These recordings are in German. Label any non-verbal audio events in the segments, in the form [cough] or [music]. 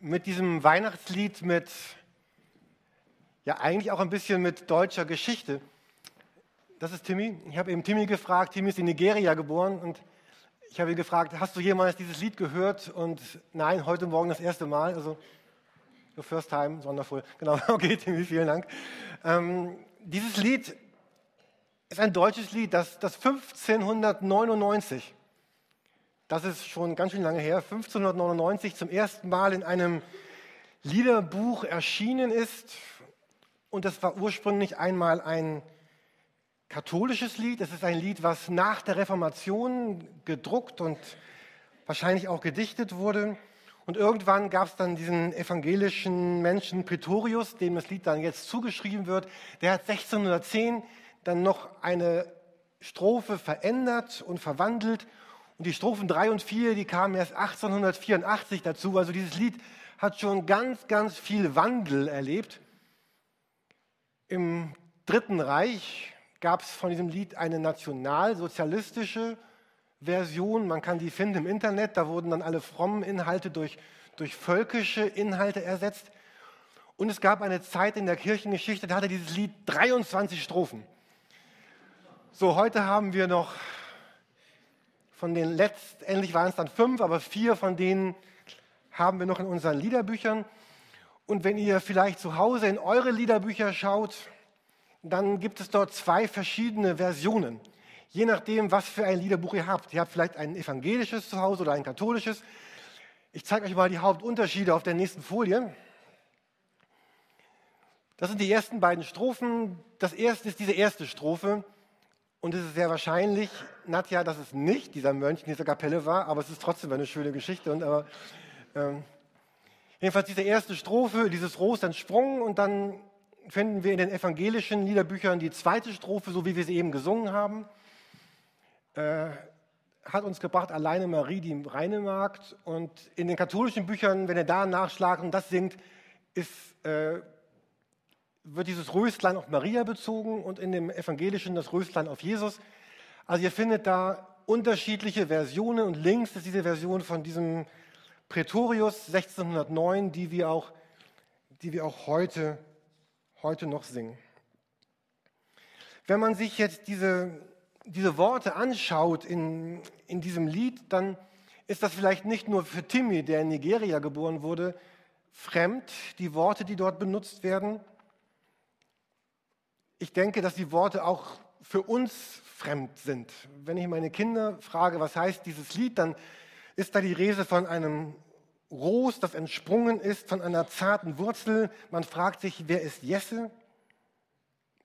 mit diesem Weihnachtslied mit, ja eigentlich auch ein bisschen mit deutscher Geschichte. Das ist Timmy. Ich habe eben Timmy gefragt. Timmy ist in Nigeria geboren und ich habe ihn gefragt, hast du jemals dieses Lied gehört? Und nein, heute Morgen das erste Mal. Also, the first time, wonderful. Genau, [laughs] okay, Timmy, vielen Dank. Ähm, dieses Lied ist ein deutsches Lied, das, das 1599 das ist schon ganz schön lange her, 1599 zum ersten Mal in einem Liederbuch erschienen ist. Und das war ursprünglich einmal ein katholisches Lied. Es ist ein Lied, was nach der Reformation gedruckt und wahrscheinlich auch gedichtet wurde. Und irgendwann gab es dann diesen evangelischen Menschen Pretorius, dem das Lied dann jetzt zugeschrieben wird. Der hat 1610 dann noch eine Strophe verändert und verwandelt und die Strophen 3 und 4, die kamen erst 1884 dazu. Also dieses Lied hat schon ganz, ganz viel Wandel erlebt. Im Dritten Reich gab es von diesem Lied eine nationalsozialistische Version. Man kann die finden im Internet. Da wurden dann alle frommen Inhalte durch, durch völkische Inhalte ersetzt. Und es gab eine Zeit in der Kirchengeschichte, da hatte dieses Lied 23 Strophen. So, heute haben wir noch von den letztendlich waren es dann fünf, aber vier von denen haben wir noch in unseren Liederbüchern. Und wenn ihr vielleicht zu Hause in eure Liederbücher schaut, dann gibt es dort zwei verschiedene Versionen. Je nachdem, was für ein Liederbuch ihr habt. Ihr habt vielleicht ein evangelisches zu Hause oder ein katholisches. Ich zeige euch mal die Hauptunterschiede auf der nächsten Folie. Das sind die ersten beiden Strophen. Das erste ist diese erste Strophe. Und es ist sehr wahrscheinlich, Nadja, dass es nicht dieser Mönch in dieser Kapelle war, aber es ist trotzdem eine schöne Geschichte. Und aber, ähm, jedenfalls diese erste Strophe, dieses Ros entsprungen und dann finden wir in den evangelischen Liederbüchern die zweite Strophe, so wie wir sie eben gesungen haben. Äh, hat uns gebracht alleine Marie, die reine Magd. Und in den katholischen Büchern, wenn ihr da nachschlagt und das singt, ist äh, wird dieses Röstlein auf Maria bezogen und in dem evangelischen das Röstlein auf Jesus. Also ihr findet da unterschiedliche Versionen und links ist diese Version von diesem Pretorius 1609, die wir auch, die wir auch heute, heute noch singen. Wenn man sich jetzt diese, diese Worte anschaut in, in diesem Lied, dann ist das vielleicht nicht nur für Timmy, der in Nigeria geboren wurde, fremd, die Worte, die dort benutzt werden, ich denke, dass die Worte auch für uns fremd sind. Wenn ich meine Kinder frage, was heißt dieses Lied, dann ist da die Rede von einem Ros, das entsprungen ist, von einer zarten Wurzel. Man fragt sich, wer ist Jesse?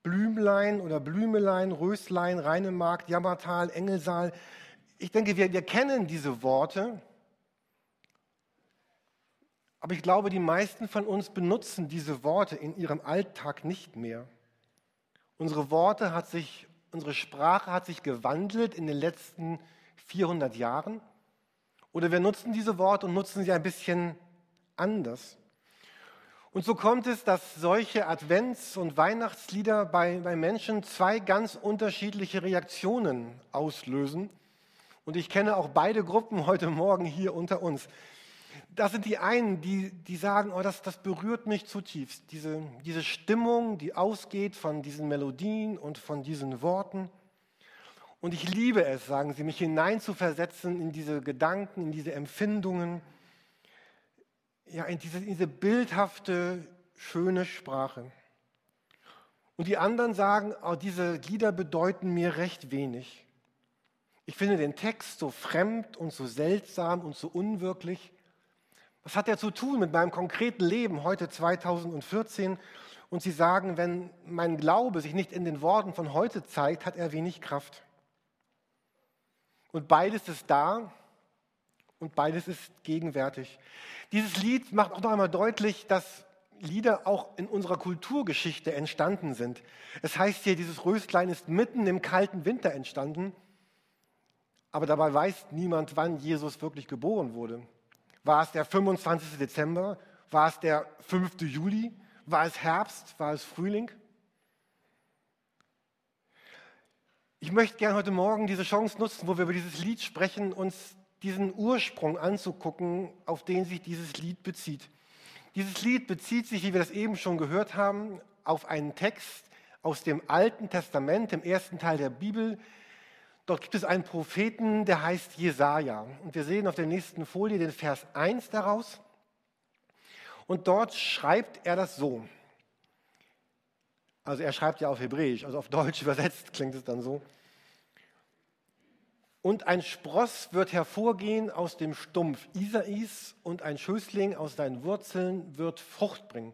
Blümlein oder Blümelein, Röslein, Rheinemarkt, Jammertal, Engelsaal. Ich denke, wir, wir kennen diese Worte. Aber ich glaube, die meisten von uns benutzen diese Worte in ihrem Alltag nicht mehr. Unsere Worte hat sich, unsere Sprache hat sich gewandelt in den letzten 400 Jahren. Oder wir nutzen diese Worte und nutzen sie ein bisschen anders. Und so kommt es, dass solche Advents- und Weihnachtslieder bei, bei Menschen zwei ganz unterschiedliche Reaktionen auslösen. Und ich kenne auch beide Gruppen heute Morgen hier unter uns. Das sind die einen, die, die sagen, oh, das, das berührt mich zutiefst. Diese, diese Stimmung, die ausgeht von diesen Melodien und von diesen Worten. Und ich liebe es, sagen sie, mich hineinzuversetzen in diese Gedanken, in diese Empfindungen, ja, in diese, in diese bildhafte, schöne Sprache. Und die anderen sagen, oh, diese Lieder bedeuten mir recht wenig. Ich finde den Text so fremd und so seltsam und so unwirklich. Was hat er zu tun mit meinem konkreten Leben heute 2014? Und sie sagen, wenn mein Glaube sich nicht in den Worten von heute zeigt, hat er wenig Kraft. Und beides ist da und beides ist gegenwärtig. Dieses Lied macht auch noch einmal deutlich, dass Lieder auch in unserer Kulturgeschichte entstanden sind. Es heißt hier, dieses Röstlein ist mitten im kalten Winter entstanden, aber dabei weiß niemand, wann Jesus wirklich geboren wurde. War es der 25. Dezember? War es der 5. Juli? War es Herbst? War es Frühling? Ich möchte gerne heute Morgen diese Chance nutzen, wo wir über dieses Lied sprechen, uns diesen Ursprung anzugucken, auf den sich dieses Lied bezieht. Dieses Lied bezieht sich, wie wir das eben schon gehört haben, auf einen Text aus dem Alten Testament, dem ersten Teil der Bibel. Dort gibt es einen Propheten, der heißt Jesaja. Und wir sehen auf der nächsten Folie den Vers 1 daraus. Und dort schreibt er das so. Also er schreibt ja auf Hebräisch, also auf Deutsch [laughs] übersetzt klingt es dann so. Und ein Spross wird hervorgehen aus dem Stumpf Isais und ein Schößling aus seinen Wurzeln wird Frucht bringen.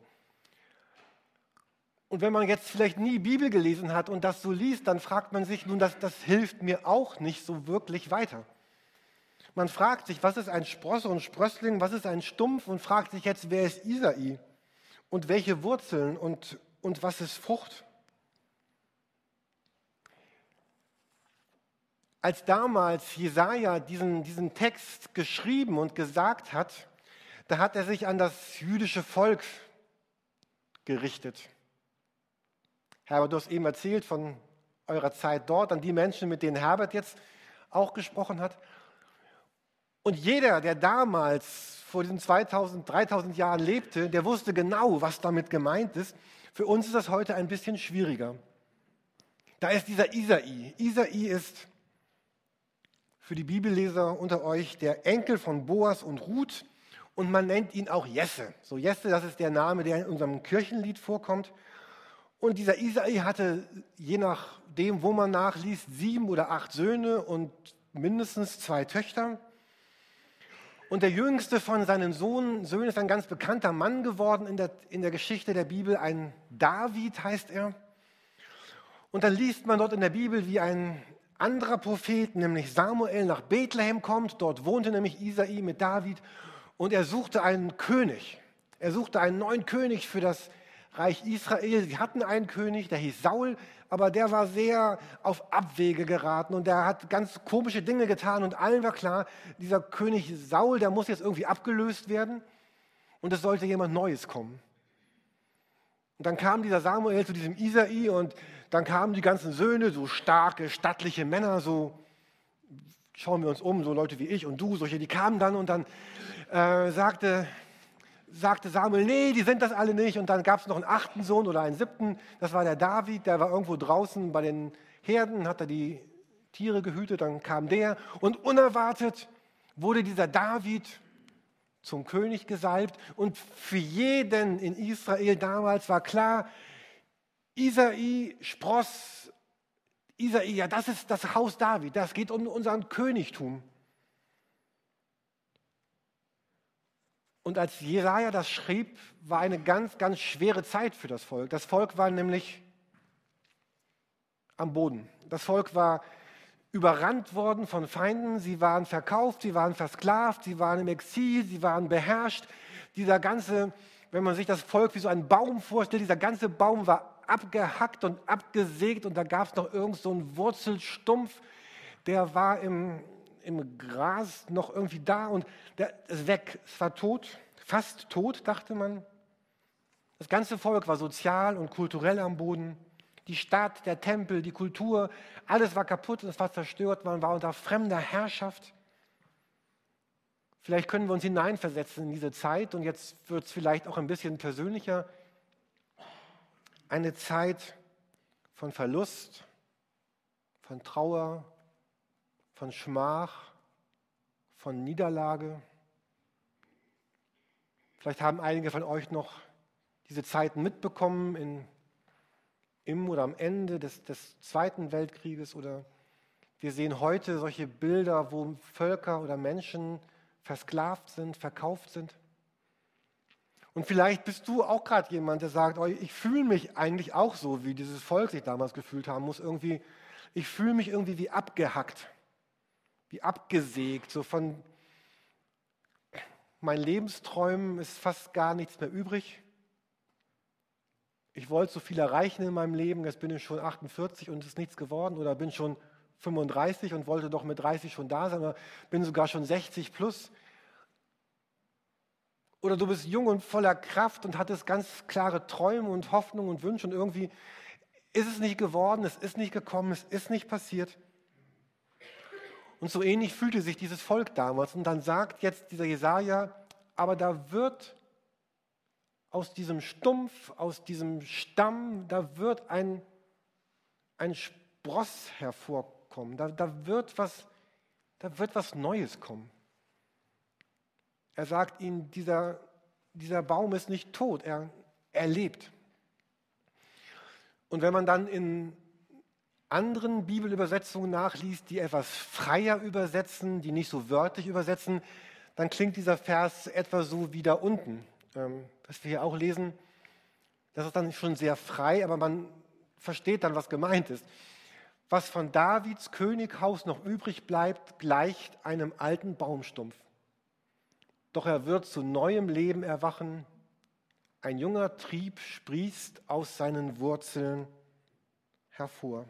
Und wenn man jetzt vielleicht nie Bibel gelesen hat und das so liest, dann fragt man sich, nun, das, das hilft mir auch nicht so wirklich weiter. Man fragt sich, was ist ein Spross und Sprössling, was ist ein Stumpf und fragt sich jetzt, wer ist Isai und welche Wurzeln und, und was ist Frucht? Als damals Jesaja diesen, diesen Text geschrieben und gesagt hat, da hat er sich an das jüdische Volk gerichtet. Herbert, du hast eben erzählt von eurer Zeit dort, an die Menschen, mit denen Herbert jetzt auch gesprochen hat. Und jeder, der damals vor diesen 2000, 3000 Jahren lebte, der wusste genau, was damit gemeint ist. Für uns ist das heute ein bisschen schwieriger. Da ist dieser Isai. Isai ist für die Bibelleser unter euch der Enkel von Boas und Ruth und man nennt ihn auch Jesse. So Jesse, das ist der Name, der in unserem Kirchenlied vorkommt. Und dieser Isai hatte, je nachdem, wo man nachliest, sieben oder acht Söhne und mindestens zwei Töchter. Und der jüngste von seinen Sohn, Söhnen ist ein ganz bekannter Mann geworden in der, in der Geschichte der Bibel. Ein David heißt er. Und dann liest man dort in der Bibel, wie ein anderer Prophet, nämlich Samuel, nach Bethlehem kommt. Dort wohnte nämlich Isai mit David und er suchte einen König. Er suchte einen neuen König für das Reich Israel. Sie hatten einen König, der hieß Saul, aber der war sehr auf Abwege geraten und der hat ganz komische Dinge getan und allen war klar, dieser König Saul, der muss jetzt irgendwie abgelöst werden und es sollte jemand Neues kommen. Und dann kam dieser Samuel zu diesem Isai und dann kamen die ganzen Söhne, so starke, stattliche Männer, so schauen wir uns um, so Leute wie ich und du, solche, die kamen dann und dann äh, sagte, sagte Samuel, nee, die sind das alle nicht. Und dann gab es noch einen achten Sohn oder einen siebten, das war der David, der war irgendwo draußen bei den Herden, hat er die Tiere gehütet, dann kam der und unerwartet wurde dieser David zum König gesalbt und für jeden in Israel damals war klar, Isai, Spross, Isai, ja, das ist das Haus David, das geht um unseren Königtum. Und als Jesaja das schrieb, war eine ganz, ganz schwere Zeit für das Volk. Das Volk war nämlich am Boden. Das Volk war überrannt worden von Feinden. Sie waren verkauft, sie waren versklavt, sie waren im Exil, sie waren beherrscht. Dieser ganze, wenn man sich das Volk wie so einen Baum vorstellt, dieser ganze Baum war abgehackt und abgesägt und da gab es noch irgend so einen Wurzelstumpf, der war im, im Gras noch irgendwie da und der ist weg. Es war tot, fast tot, dachte man. Das ganze Volk war sozial und kulturell am Boden. Die Stadt, der Tempel, die Kultur, alles war kaputt und es war zerstört. Man war unter fremder Herrschaft. Vielleicht können wir uns hineinversetzen in diese Zeit und jetzt wird es vielleicht auch ein bisschen persönlicher eine Zeit von Verlust, von Trauer, von Schmach, von Niederlage. Vielleicht haben einige von euch noch diese Zeiten mitbekommen in, im oder am Ende des, des Zweiten Weltkrieges oder wir sehen heute solche Bilder, wo Völker oder Menschen versklavt sind, verkauft sind. Und vielleicht bist du auch gerade jemand, der sagt, oh, ich fühle mich eigentlich auch so, wie dieses Volk sich damals gefühlt haben muss. Irgendwie, ich fühle mich irgendwie wie abgehackt, wie abgesägt, so von meinen Lebensträumen ist fast gar nichts mehr übrig. Ich wollte so viel erreichen in meinem Leben, jetzt bin ich schon 48 und es ist nichts geworden oder bin schon 35 und wollte doch mit 30 schon da sein oder bin sogar schon 60 plus. Oder du bist jung und voller Kraft und hattest ganz klare Träume und Hoffnungen und Wünsche und irgendwie ist es nicht geworden, es ist nicht gekommen, es ist nicht passiert. Und so ähnlich fühlte sich dieses Volk damals. Und dann sagt jetzt dieser Jesaja, aber da wird aus diesem Stumpf, aus diesem Stamm, da wird ein, ein Spross hervorkommen. Da, da, wird was, da wird was Neues kommen. Er sagt ihnen, dieser, dieser Baum ist nicht tot, er, er lebt. Und wenn man dann in anderen Bibelübersetzungen nachliest, die etwas freier übersetzen, die nicht so wörtlich übersetzen, dann klingt dieser Vers etwa so wie da unten, ähm, was wir hier auch lesen. Das ist dann schon sehr frei, aber man versteht dann, was gemeint ist. Was von Davids Könighaus noch übrig bleibt, gleicht einem alten Baumstumpf. Doch er wird zu neuem Leben erwachen. Ein junger Trieb sprießt aus seinen Wurzeln hervor.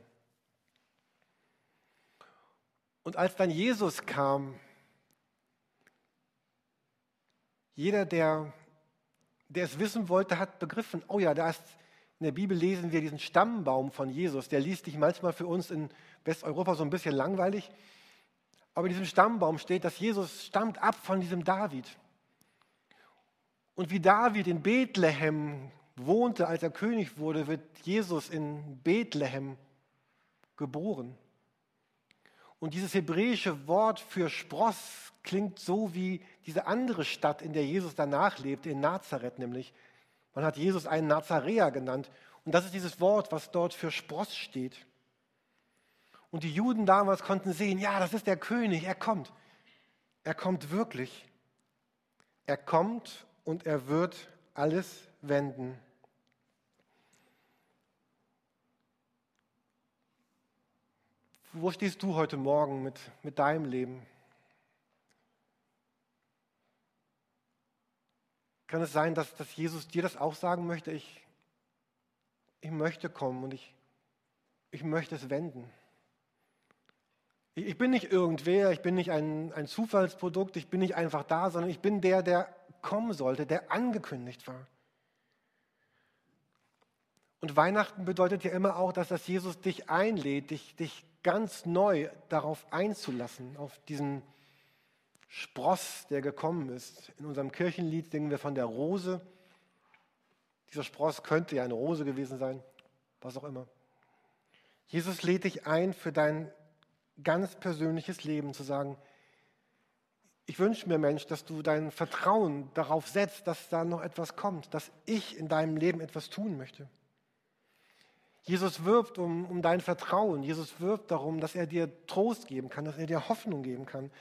Und als dann Jesus kam, jeder, der, der es wissen wollte, hat begriffen, oh ja, da ist, in der Bibel lesen wir diesen Stammbaum von Jesus, der liest sich manchmal für uns in Westeuropa so ein bisschen langweilig, aber in diesem Stammbaum steht, dass Jesus stammt ab von diesem David. Und wie David in Bethlehem wohnte, als er König wurde, wird Jesus in Bethlehem geboren. Und dieses hebräische Wort für Spross klingt so wie diese andere Stadt, in der Jesus danach lebte, in Nazareth nämlich. Man hat Jesus einen Nazaräer genannt. Und das ist dieses Wort, was dort für Spross steht. Und die Juden damals konnten sehen, ja, das ist der König, er kommt. Er kommt wirklich. Er kommt und er wird alles wenden. Wo stehst du heute Morgen mit, mit deinem Leben? Kann es sein, dass, dass Jesus dir das auch sagen möchte? Ich, ich möchte kommen und ich, ich möchte es wenden. Ich, ich bin nicht irgendwer, ich bin nicht ein, ein Zufallsprodukt, ich bin nicht einfach da, sondern ich bin der, der kommen sollte, der angekündigt war. Und Weihnachten bedeutet ja immer auch, dass das Jesus dich einlädt, dich, dich ganz neu darauf einzulassen, auf diesen Spross, der gekommen ist. In unserem Kirchenlied singen wir von der Rose. Dieser Spross könnte ja eine Rose gewesen sein, was auch immer. Jesus lädt dich ein, für dein ganz persönliches Leben zu sagen, ich wünsche mir, Mensch, dass du dein Vertrauen darauf setzt, dass da noch etwas kommt, dass ich in deinem Leben etwas tun möchte. Jesus wirbt um, um dein Vertrauen. Jesus wirbt darum, dass er dir Trost geben kann, dass er dir Hoffnung geben kann.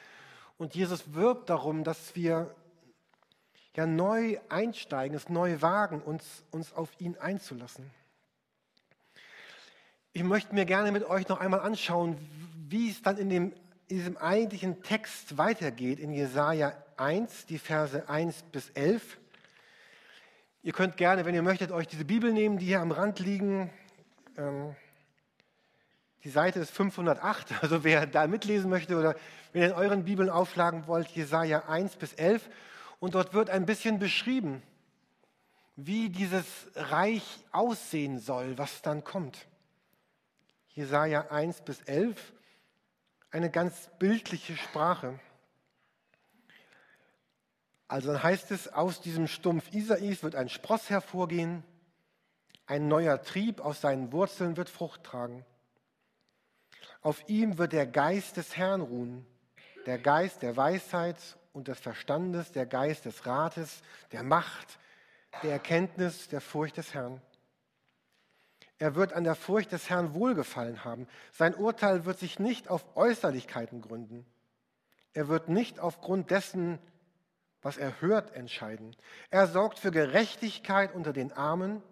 Und Jesus wirbt darum, dass wir ja neu einsteigen, es neu wagen, uns, uns auf ihn einzulassen. Ich möchte mir gerne mit euch noch einmal anschauen, wie es dann in, dem, in diesem eigentlichen Text weitergeht, in Jesaja 1, die Verse 1 bis 11. Ihr könnt gerne, wenn ihr möchtet, euch diese Bibel nehmen, die hier am Rand liegen. Ähm, die Seite ist 508, [laughs] also wer da mitlesen möchte oder wenn ihr in euren Bibeln aufschlagen wollt, Jesaja 1 bis 11. Und dort wird ein bisschen beschrieben, wie dieses Reich aussehen soll, was dann kommt. Jesaja 1 bis 11, eine ganz bildliche Sprache. Also dann heißt es, aus diesem Stumpf Isais wird ein Spross hervorgehen, ein neuer Trieb aus seinen Wurzeln wird Frucht tragen. Auf ihm wird der Geist des Herrn ruhen, der Geist der Weisheit und des Verstandes, der Geist des Rates, der Macht, der Erkenntnis, der Furcht des Herrn. Er wird an der Furcht des Herrn wohlgefallen haben. Sein Urteil wird sich nicht auf Äußerlichkeiten gründen. Er wird nicht aufgrund dessen, was er hört, entscheiden. Er sorgt für Gerechtigkeit unter den Armen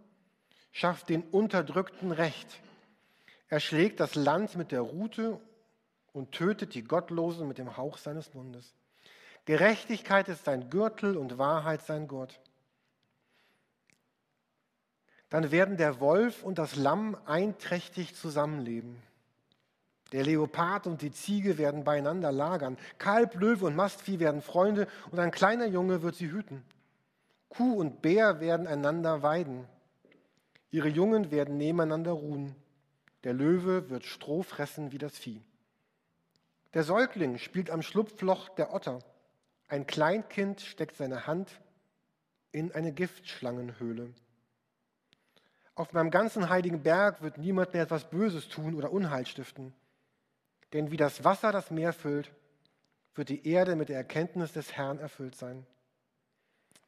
schafft den Unterdrückten Recht. Er schlägt das Land mit der Rute und tötet die Gottlosen mit dem Hauch seines Mundes. Gerechtigkeit ist sein Gürtel und Wahrheit sein Gurt. Dann werden der Wolf und das Lamm einträchtig zusammenleben. Der Leopard und die Ziege werden beieinander lagern. Kalb, Löwe und Mastvieh werden Freunde und ein kleiner Junge wird sie hüten. Kuh und Bär werden einander weiden. Ihre Jungen werden nebeneinander ruhen. Der Löwe wird Stroh fressen wie das Vieh. Der Säugling spielt am Schlupfloch der Otter. Ein Kleinkind steckt seine Hand in eine Giftschlangenhöhle. Auf meinem ganzen heiligen Berg wird niemand mehr etwas Böses tun oder Unheil stiften. Denn wie das Wasser das Meer füllt, wird die Erde mit der Erkenntnis des Herrn erfüllt sein.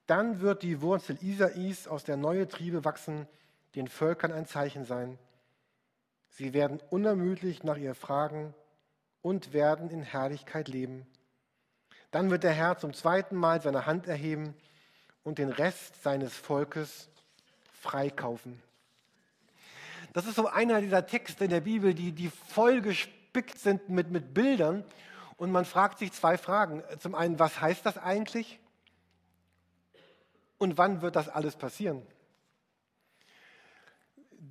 Dann wird die Wurzel Isais aus der neue Triebe wachsen, den Völkern ein Zeichen sein. Sie werden unermüdlich nach ihr fragen und werden in Herrlichkeit leben. Dann wird der Herr zum zweiten Mal seine Hand erheben und den Rest seines Volkes freikaufen. Das ist so einer dieser Texte in der Bibel, die, die voll gespickt sind mit, mit Bildern. Und man fragt sich zwei Fragen. Zum einen, was heißt das eigentlich? Und wann wird das alles passieren?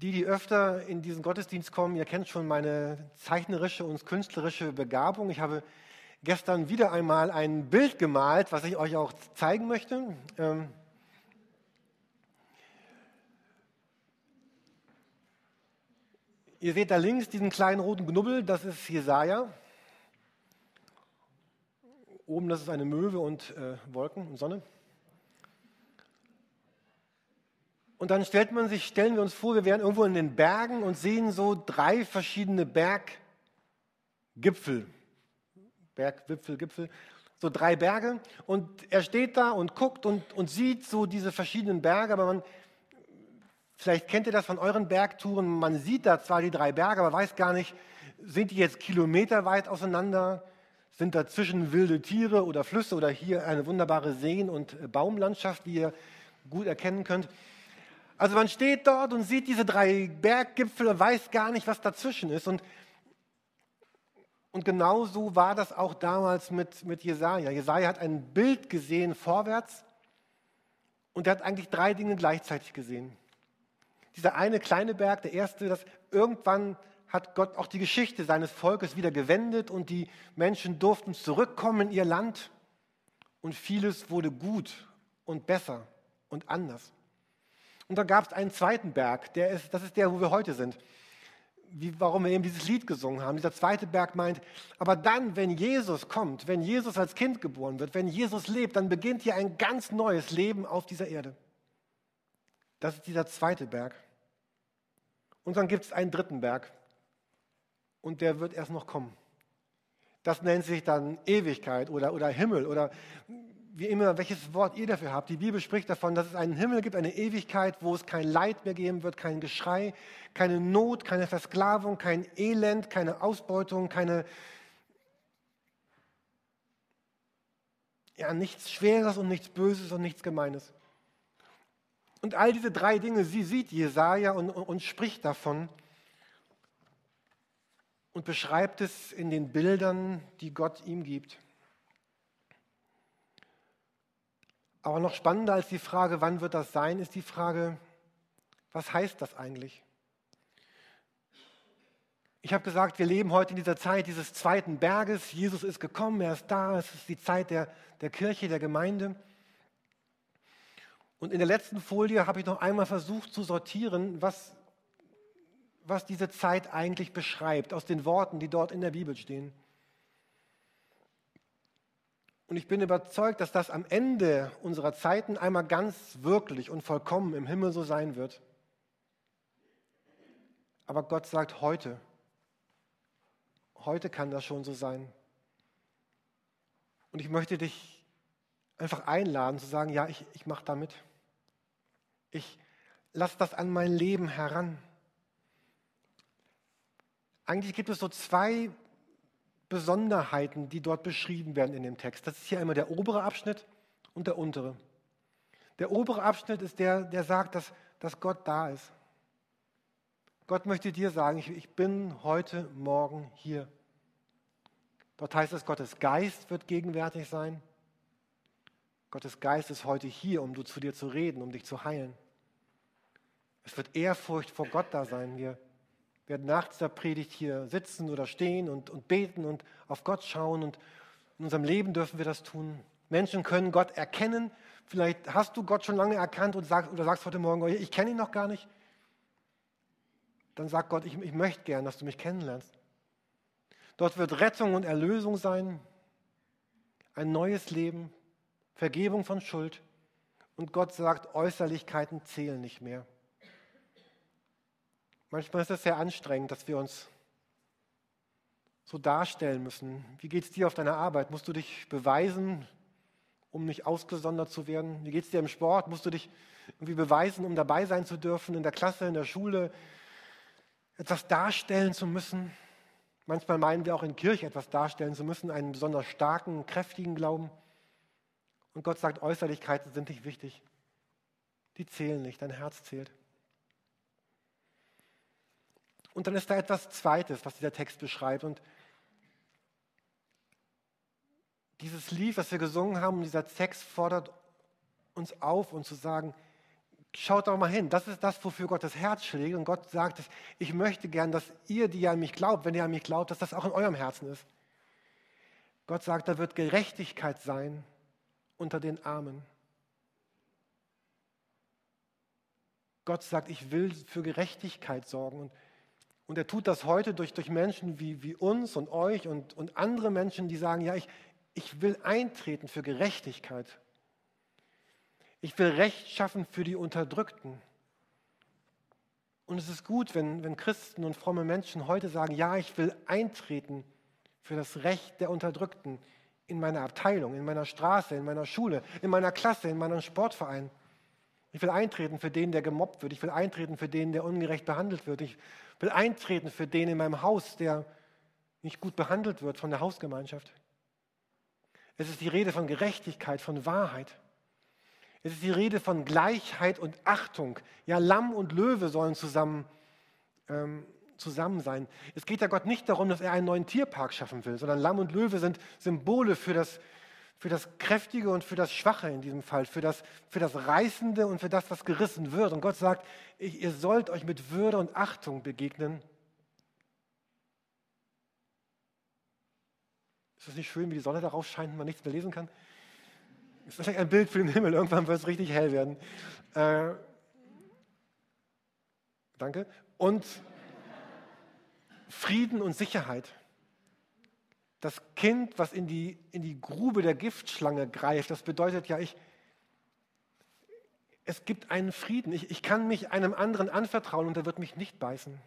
Die, die öfter in diesen Gottesdienst kommen, ihr kennt schon meine zeichnerische und künstlerische Begabung. Ich habe gestern wieder einmal ein Bild gemalt, was ich euch auch zeigen möchte. Ähm ihr seht da links diesen kleinen roten Knubbel, das ist Jesaja. Oben, das ist eine Möwe und äh, Wolken und Sonne. Und dann stellt man sich, stellen wir uns vor, wir wären irgendwo in den Bergen und sehen so drei verschiedene Berggipfel. Bergwipfel, Gipfel, so drei Berge. Und er steht da und guckt und, und sieht so diese verschiedenen Berge, aber man, vielleicht kennt ihr das von euren Bergtouren, man sieht da zwar die drei Berge, aber weiß gar nicht, sind die jetzt kilometerweit auseinander? Sind dazwischen wilde Tiere oder Flüsse oder hier eine wunderbare Seen- und Baumlandschaft, wie ihr gut erkennen könnt? Also man steht dort und sieht diese drei Berggipfel und weiß gar nicht, was dazwischen ist. Und, und genau so war das auch damals mit, mit Jesaja. Jesaja hat ein Bild gesehen vorwärts und er hat eigentlich drei Dinge gleichzeitig gesehen. Dieser eine kleine Berg, der erste, dass irgendwann hat Gott auch die Geschichte seines Volkes wieder gewendet und die Menschen durften zurückkommen in ihr Land und vieles wurde gut und besser und anders. Und dann gab es einen zweiten Berg, der ist, das ist der, wo wir heute sind. Wie, warum wir eben dieses Lied gesungen haben. Dieser zweite Berg meint, aber dann, wenn Jesus kommt, wenn Jesus als Kind geboren wird, wenn Jesus lebt, dann beginnt hier ein ganz neues Leben auf dieser Erde. Das ist dieser zweite Berg. Und dann gibt es einen dritten Berg. Und der wird erst noch kommen. Das nennt sich dann Ewigkeit oder, oder Himmel oder wie immer, welches Wort ihr dafür habt. Die Bibel spricht davon, dass es einen Himmel gibt, eine Ewigkeit, wo es kein Leid mehr geben wird, kein Geschrei, keine Not, keine Versklavung, kein Elend, keine Ausbeutung, keine, ja, nichts Schweres und nichts Böses und nichts Gemeines. Und all diese drei Dinge, sie sieht Jesaja und, und, und spricht davon und beschreibt es in den Bildern, die Gott ihm gibt. Aber noch spannender als die Frage, wann wird das sein, ist die Frage, was heißt das eigentlich? Ich habe gesagt, wir leben heute in dieser Zeit dieses zweiten Berges. Jesus ist gekommen, er ist da, es ist die Zeit der, der Kirche, der Gemeinde. Und in der letzten Folie habe ich noch einmal versucht zu sortieren, was, was diese Zeit eigentlich beschreibt, aus den Worten, die dort in der Bibel stehen. Und ich bin überzeugt, dass das am Ende unserer Zeiten einmal ganz wirklich und vollkommen im Himmel so sein wird. Aber Gott sagt heute, heute kann das schon so sein. Und ich möchte dich einfach einladen zu sagen, ja, ich, ich mache damit. Ich lasse das an mein Leben heran. Eigentlich gibt es so zwei Besonderheiten, die dort beschrieben werden in dem Text. Das ist hier einmal der obere Abschnitt und der untere. Der obere Abschnitt ist der, der sagt, dass, dass Gott da ist. Gott möchte dir sagen, ich, ich bin heute Morgen hier. Dort heißt es, Gottes Geist wird gegenwärtig sein. Gottes Geist ist heute hier, um zu dir zu reden, um dich zu heilen. Es wird Ehrfurcht vor Gott da sein. Wir werden nach dieser Predigt hier sitzen oder stehen und, und beten und auf Gott schauen. Und in unserem Leben dürfen wir das tun. Menschen können Gott erkennen. Vielleicht hast du Gott schon lange erkannt und sagst, oder sagst heute Morgen, ich kenne ihn noch gar nicht. Dann sagt Gott, ich, ich möchte gern, dass du mich kennenlernst. Dort wird Rettung und Erlösung sein, ein neues Leben, Vergebung von Schuld Und Gott sagt, Äußerlichkeiten zählen nicht mehr. Manchmal ist es sehr anstrengend, dass wir uns so darstellen müssen. Wie geht es dir auf deiner Arbeit? Musst du dich beweisen, um nicht ausgesondert zu werden? Wie geht es dir im Sport? Musst du dich irgendwie beweisen, um dabei sein zu dürfen, in der Klasse, in der Schule, etwas darstellen zu müssen? Manchmal meinen wir auch in Kirche etwas darstellen zu müssen, einen besonders starken, kräftigen Glauben. Und Gott sagt, Äußerlichkeiten sind nicht wichtig. Die zählen nicht, dein Herz zählt. Und dann ist da etwas Zweites, was dieser Text beschreibt. Und dieses Lied, was wir gesungen haben, dieser Text fordert uns auf, uns zu sagen, schaut doch mal hin, das ist das, wofür Gott das Herz schlägt. Und Gott sagt, ich möchte gern, dass ihr, die an mich glaubt, wenn ihr an mich glaubt, dass das auch in eurem Herzen ist. Gott sagt, da wird Gerechtigkeit sein unter den Armen. Gott sagt, ich will für Gerechtigkeit sorgen. Und, und er tut das heute durch, durch Menschen wie, wie uns und euch und, und andere Menschen, die sagen, ja, ich, ich will eintreten für Gerechtigkeit. Ich will Recht schaffen für die Unterdrückten. Und es ist gut, wenn, wenn Christen und fromme Menschen heute sagen, ja, ich will eintreten für das Recht der Unterdrückten in meiner Abteilung, in meiner Straße, in meiner Schule, in meiner Klasse, in meinem Sportverein. Ich will eintreten für den, der gemobbt wird. Ich will eintreten für den, der ungerecht behandelt wird. Ich will eintreten für den in meinem Haus, der nicht gut behandelt wird von der Hausgemeinschaft. Es ist die Rede von Gerechtigkeit, von Wahrheit. Es ist die Rede von Gleichheit und Achtung. Ja, Lamm und Löwe sollen zusammen, ähm, zusammen sein. Es geht ja Gott nicht darum, dass er einen neuen Tierpark schaffen will, sondern Lamm und Löwe sind Symbole für das, für das Kräftige und für das Schwache in diesem Fall, für das, für das Reißende und für das, was gerissen wird. Und Gott sagt, ihr sollt euch mit Würde und Achtung begegnen Ist das nicht schön, wie die Sonne darauf scheint und man nichts mehr lesen kann? Ist vielleicht ein Bild für den Himmel, irgendwann wird es richtig hell werden. Äh, danke. Und Frieden und Sicherheit. Das Kind, was in die, in die Grube der Giftschlange greift, das bedeutet ja, ich, es gibt einen Frieden. Ich, ich kann mich einem anderen anvertrauen und er wird mich nicht beißen.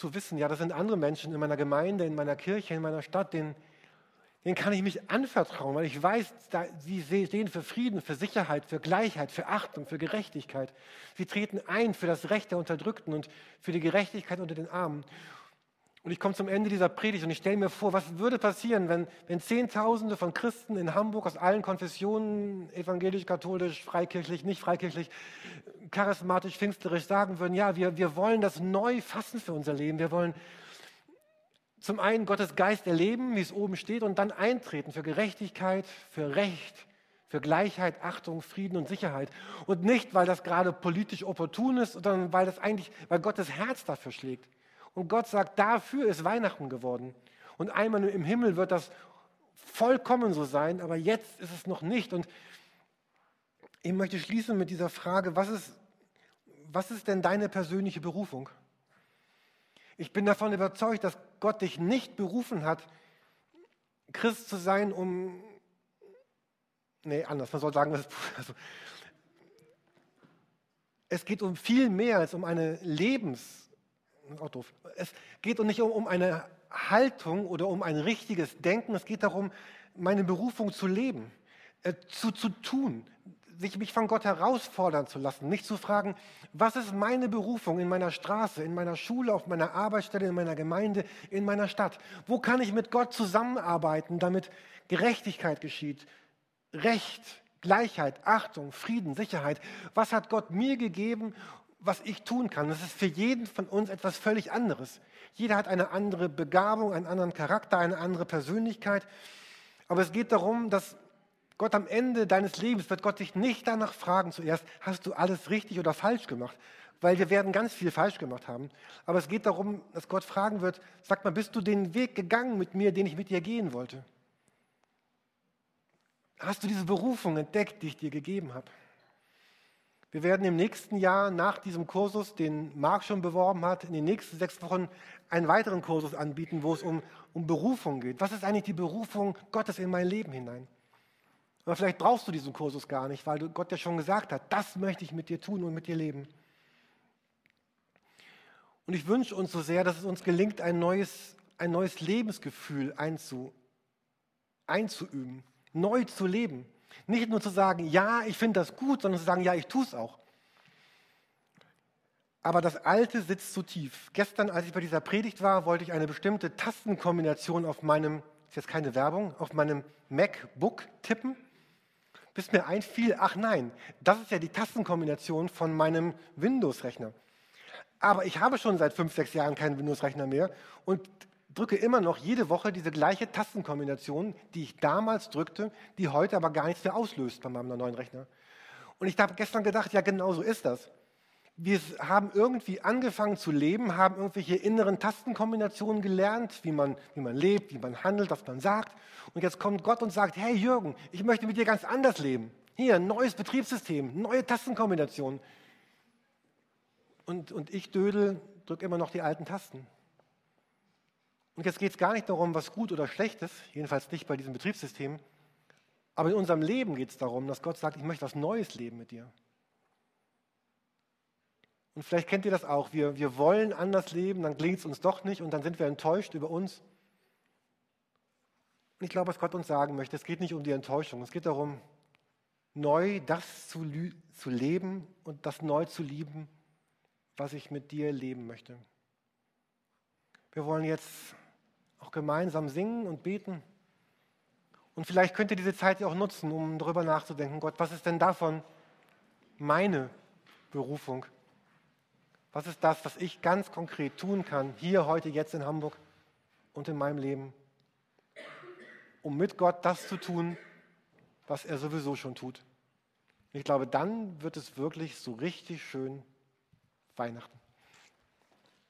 zu wissen, ja, das sind andere Menschen in meiner Gemeinde, in meiner Kirche, in meiner Stadt, denen, denen kann ich mich anvertrauen, weil ich weiß, sie stehen für Frieden, für Sicherheit, für Gleichheit, für Achtung, für Gerechtigkeit. Sie treten ein für das Recht der Unterdrückten und für die Gerechtigkeit unter den Armen. Und ich komme zum Ende dieser Predigt und ich stelle mir vor, was würde passieren, wenn, wenn Zehntausende von Christen in Hamburg aus allen Konfessionen, evangelisch, katholisch, freikirchlich, nicht freikirchlich, charismatisch, pfingstlerisch sagen würden, ja, wir, wir wollen das neu fassen für unser Leben. Wir wollen zum einen Gottes Geist erleben, wie es oben steht, und dann eintreten für Gerechtigkeit, für Recht, für Gleichheit, Achtung, Frieden und Sicherheit. Und nicht, weil das gerade politisch opportun ist, sondern weil das eigentlich, weil Gottes Herz dafür schlägt. Und Gott sagt, dafür ist Weihnachten geworden. Und einmal im Himmel wird das vollkommen so sein, aber jetzt ist es noch nicht. Und ich möchte schließen mit dieser Frage, was ist, was ist denn deine persönliche Berufung? Ich bin davon überzeugt, dass Gott dich nicht berufen hat, Christ zu sein, um, nee, anders, man soll sagen, [laughs] also, es geht um viel mehr als um eine Lebens, auch doof. Es geht nicht um, um eine Haltung oder um ein richtiges Denken. Es geht darum, meine Berufung zu leben, äh, zu, zu tun, sich mich von Gott herausfordern zu lassen, nicht zu fragen, was ist meine Berufung in meiner Straße, in meiner Schule, auf meiner Arbeitsstelle, in meiner Gemeinde, in meiner Stadt. Wo kann ich mit Gott zusammenarbeiten, damit Gerechtigkeit geschieht, Recht, Gleichheit, Achtung, Frieden, Sicherheit. Was hat Gott mir gegeben was ich tun kann. Das ist für jeden von uns etwas völlig anderes. Jeder hat eine andere Begabung, einen anderen Charakter, eine andere Persönlichkeit. Aber es geht darum, dass Gott am Ende deines Lebens wird Gott dich nicht danach fragen zuerst, hast du alles richtig oder falsch gemacht? Weil wir werden ganz viel falsch gemacht haben. Aber es geht darum, dass Gott fragen wird, sag mal, bist du den Weg gegangen mit mir, den ich mit dir gehen wollte? Hast du diese Berufung entdeckt, die ich dir gegeben habe? Wir werden im nächsten Jahr nach diesem Kursus, den Marc schon beworben hat, in den nächsten sechs Wochen einen weiteren Kursus anbieten, wo es um, um Berufung geht. Was ist eigentlich die Berufung Gottes in mein Leben hinein? Aber vielleicht brauchst du diesen Kursus gar nicht, weil Gott ja schon gesagt hat, das möchte ich mit dir tun und mit dir leben. Und ich wünsche uns so sehr, dass es uns gelingt, ein neues, ein neues Lebensgefühl einzu, einzuüben, neu zu leben. Nicht nur zu sagen, ja, ich finde das gut, sondern zu sagen, ja, ich tue es auch. Aber das Alte sitzt zu tief. Gestern, als ich bei dieser Predigt war, wollte ich eine bestimmte Tastenkombination auf meinem, ist jetzt keine Werbung, auf meinem MacBook tippen, bis mir einfiel, ach nein, das ist ja die Tastenkombination von meinem Windows-Rechner. Aber ich habe schon seit fünf, sechs Jahren keinen Windows-Rechner mehr und drücke immer noch jede Woche diese gleiche Tastenkombination, die ich damals drückte, die heute aber gar nichts mehr auslöst bei meinem neuen Rechner. Und ich habe gestern gedacht, ja genau so ist das wir haben irgendwie angefangen zu leben, haben irgendwelche inneren Tastenkombinationen gelernt, wie man, wie man lebt, wie man handelt, was man sagt. Und jetzt kommt Gott und sagt, hey Jürgen, ich möchte mit dir ganz anders leben. Hier, neues Betriebssystem, neue Tastenkombinationen. Und, und ich dödel, drücke immer noch die alten Tasten. Und jetzt geht es gar nicht darum, was gut oder schlecht ist, jedenfalls nicht bei diesem Betriebssystem. Aber in unserem Leben geht es darum, dass Gott sagt, ich möchte was Neues leben mit dir. Und vielleicht kennt ihr das auch. Wir, wir wollen anders leben, dann klingt es uns doch nicht und dann sind wir enttäuscht über uns. Und ich glaube, was Gott uns sagen möchte, es geht nicht um die Enttäuschung. Es geht darum, neu das zu, zu leben und das neu zu lieben, was ich mit dir leben möchte. Wir wollen jetzt auch gemeinsam singen und beten. Und vielleicht könnt ihr diese Zeit auch nutzen, um darüber nachzudenken, Gott, was ist denn davon meine Berufung? Was ist das, was ich ganz konkret tun kann, hier, heute, jetzt in Hamburg und in meinem Leben, um mit Gott das zu tun, was er sowieso schon tut? Ich glaube, dann wird es wirklich so richtig schön Weihnachten.